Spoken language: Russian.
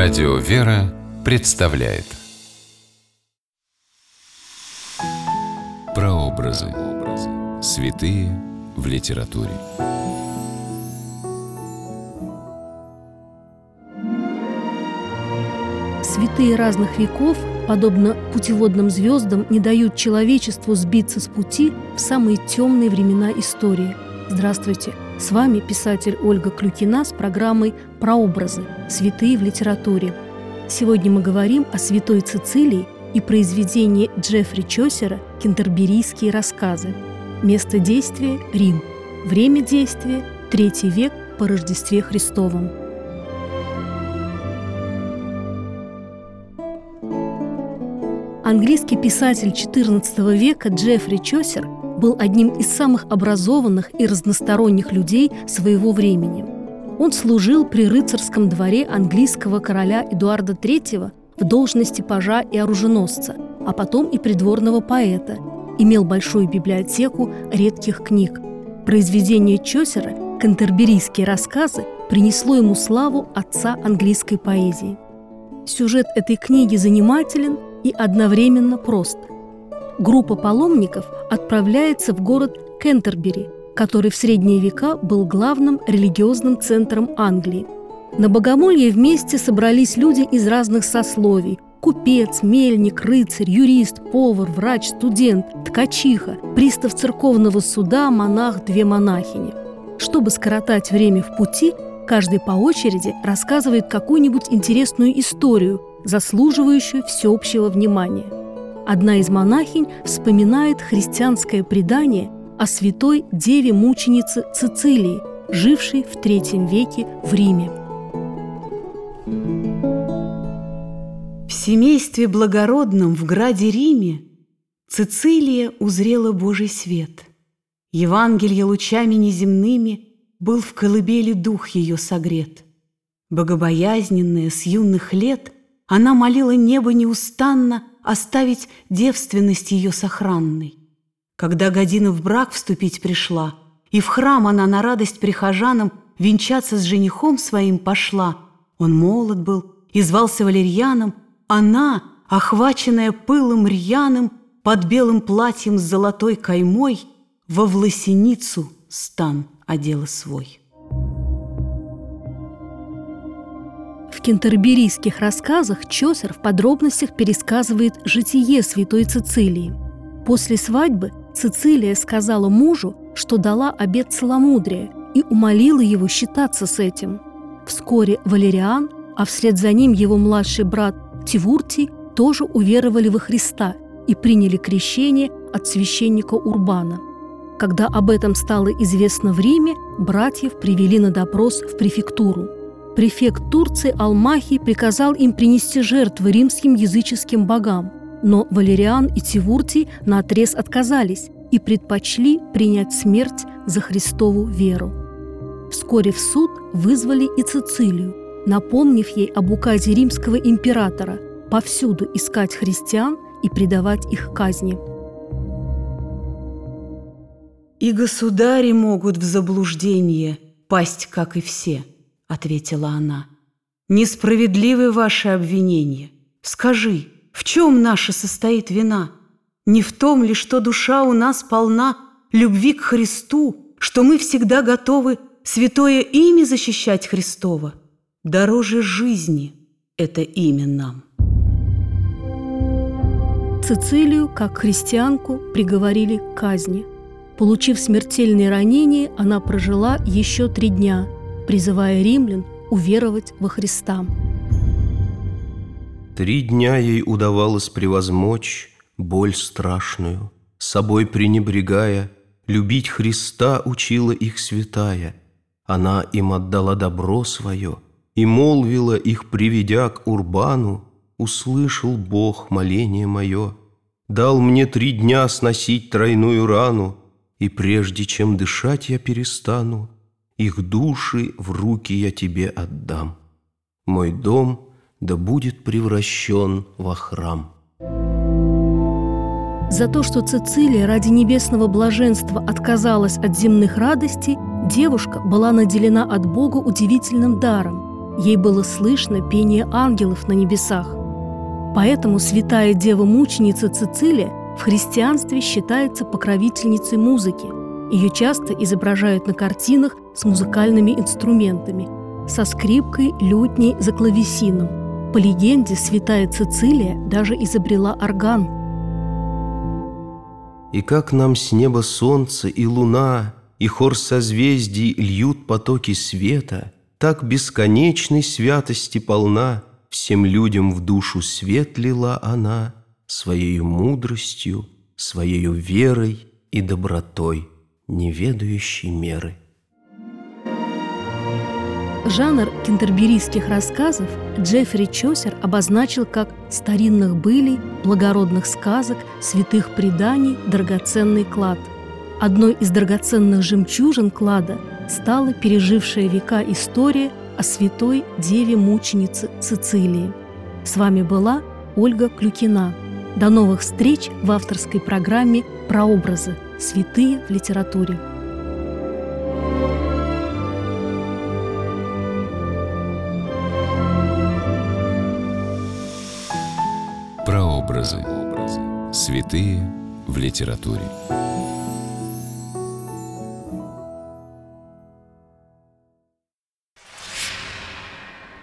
Радио «Вера» представляет Прообразы. Святые в литературе. Святые разных веков, подобно путеводным звездам, не дают человечеству сбиться с пути в самые темные времена истории. Здравствуйте! С вами писатель Ольга Клюкина с программой «Прообразы. Святые в литературе». Сегодня мы говорим о святой Цицилии и произведении Джеффри Чосера «Кентерберийские рассказы». Место действия – Рим. Время действия – третий век по Рождестве Христовом. Английский писатель XIV века Джеффри Чосер – был одним из самых образованных и разносторонних людей своего времени. Он служил при рыцарском дворе английского короля Эдуарда III в должности пажа и оруженосца, а потом и придворного поэта, имел большую библиотеку редких книг. Произведение Чосера «Кантерберийские рассказы» принесло ему славу отца английской поэзии. Сюжет этой книги занимателен и одновременно прост – группа паломников отправляется в город Кентербери, который в средние века был главным религиозным центром Англии. На богомолье вместе собрались люди из разных сословий – купец, мельник, рыцарь, юрист, повар, врач, студент, ткачиха, пристав церковного суда, монах, две монахини. Чтобы скоротать время в пути, каждый по очереди рассказывает какую-нибудь интересную историю, заслуживающую всеобщего внимания. Одна из монахинь вспоминает христианское предание о святой деве-мученице Цицилии, жившей в III веке в Риме. В семействе благородном в граде Риме Цицилия узрела Божий свет. Евангелие лучами неземными Был в колыбели дух ее согрет. Богобоязненная с юных лет Она молила небо неустанно оставить девственность ее сохранной. Когда година в брак вступить пришла, и в храм она на радость прихожанам венчаться с женихом своим пошла, он молод был и звался Валерьяном, она, охваченная пылом рьяным, под белым платьем с золотой каймой, во власеницу стан одела свой. Кентерберийских рассказах Чосер в подробностях пересказывает житие святой Цицилии. После свадьбы Цицилия сказала мужу, что дала обет целомудрия и умолила его считаться с этим. Вскоре Валериан, а вслед за ним его младший брат Тивуртий тоже уверовали во Христа и приняли крещение от священника Урбана. Когда об этом стало известно в Риме, братьев привели на допрос в префектуру – префект Турции Алмахий приказал им принести жертвы римским языческим богам, но Валериан и Тивуртий наотрез отказались и предпочли принять смерть за Христову веру. Вскоре в суд вызвали и Цицилию, напомнив ей об указе римского императора повсюду искать христиан и предавать их казни. «И государи могут в заблуждение пасть, как и все», — ответила она. «Несправедливы ваши обвинения. Скажи, в чем наша состоит вина? Не в том ли, что душа у нас полна любви к Христу, что мы всегда готовы святое имя защищать Христова? Дороже жизни это имя нам». Цицилию, как христианку, приговорили к казни. Получив смертельные ранения, она прожила еще три дня – призывая римлян уверовать во Христа. Три дня ей удавалось превозмочь боль страшную, собой пренебрегая, любить Христа учила их святая. Она им отдала добро свое и молвила их, приведя к Урбану, услышал Бог моление мое, дал мне три дня сносить тройную рану, и прежде чем дышать я перестану, их души в руки я тебе отдам. Мой дом да будет превращен во храм. За то, что Цицилия ради небесного блаженства отказалась от земных радостей, девушка была наделена от Бога удивительным даром. ей было слышно пение ангелов на небесах. Поэтому святая дева-мученица Цицилия в христианстве считается покровительницей музыки. Ее часто изображают на картинах с музыкальными инструментами, со скрипкой, лютней, за клавесином. По легенде, святая Цицилия даже изобрела орган – и как нам с неба солнце и луна, И хор созвездий льют потоки света, Так бесконечной святости полна, Всем людям в душу свет лила она, Своею мудростью, своею верой и добротой, Неведающей меры. Жанр кентерберийских рассказов Джеффри Чосер обозначил как старинных былей, благородных сказок, святых преданий, драгоценный клад. Одной из драгоценных жемчужин клада стала пережившая века история о святой деве-мученице Цицилии. С вами была Ольга Клюкина. До новых встреч в авторской программе «Прообразы. Святые в литературе». Прообразы. Святые в литературе.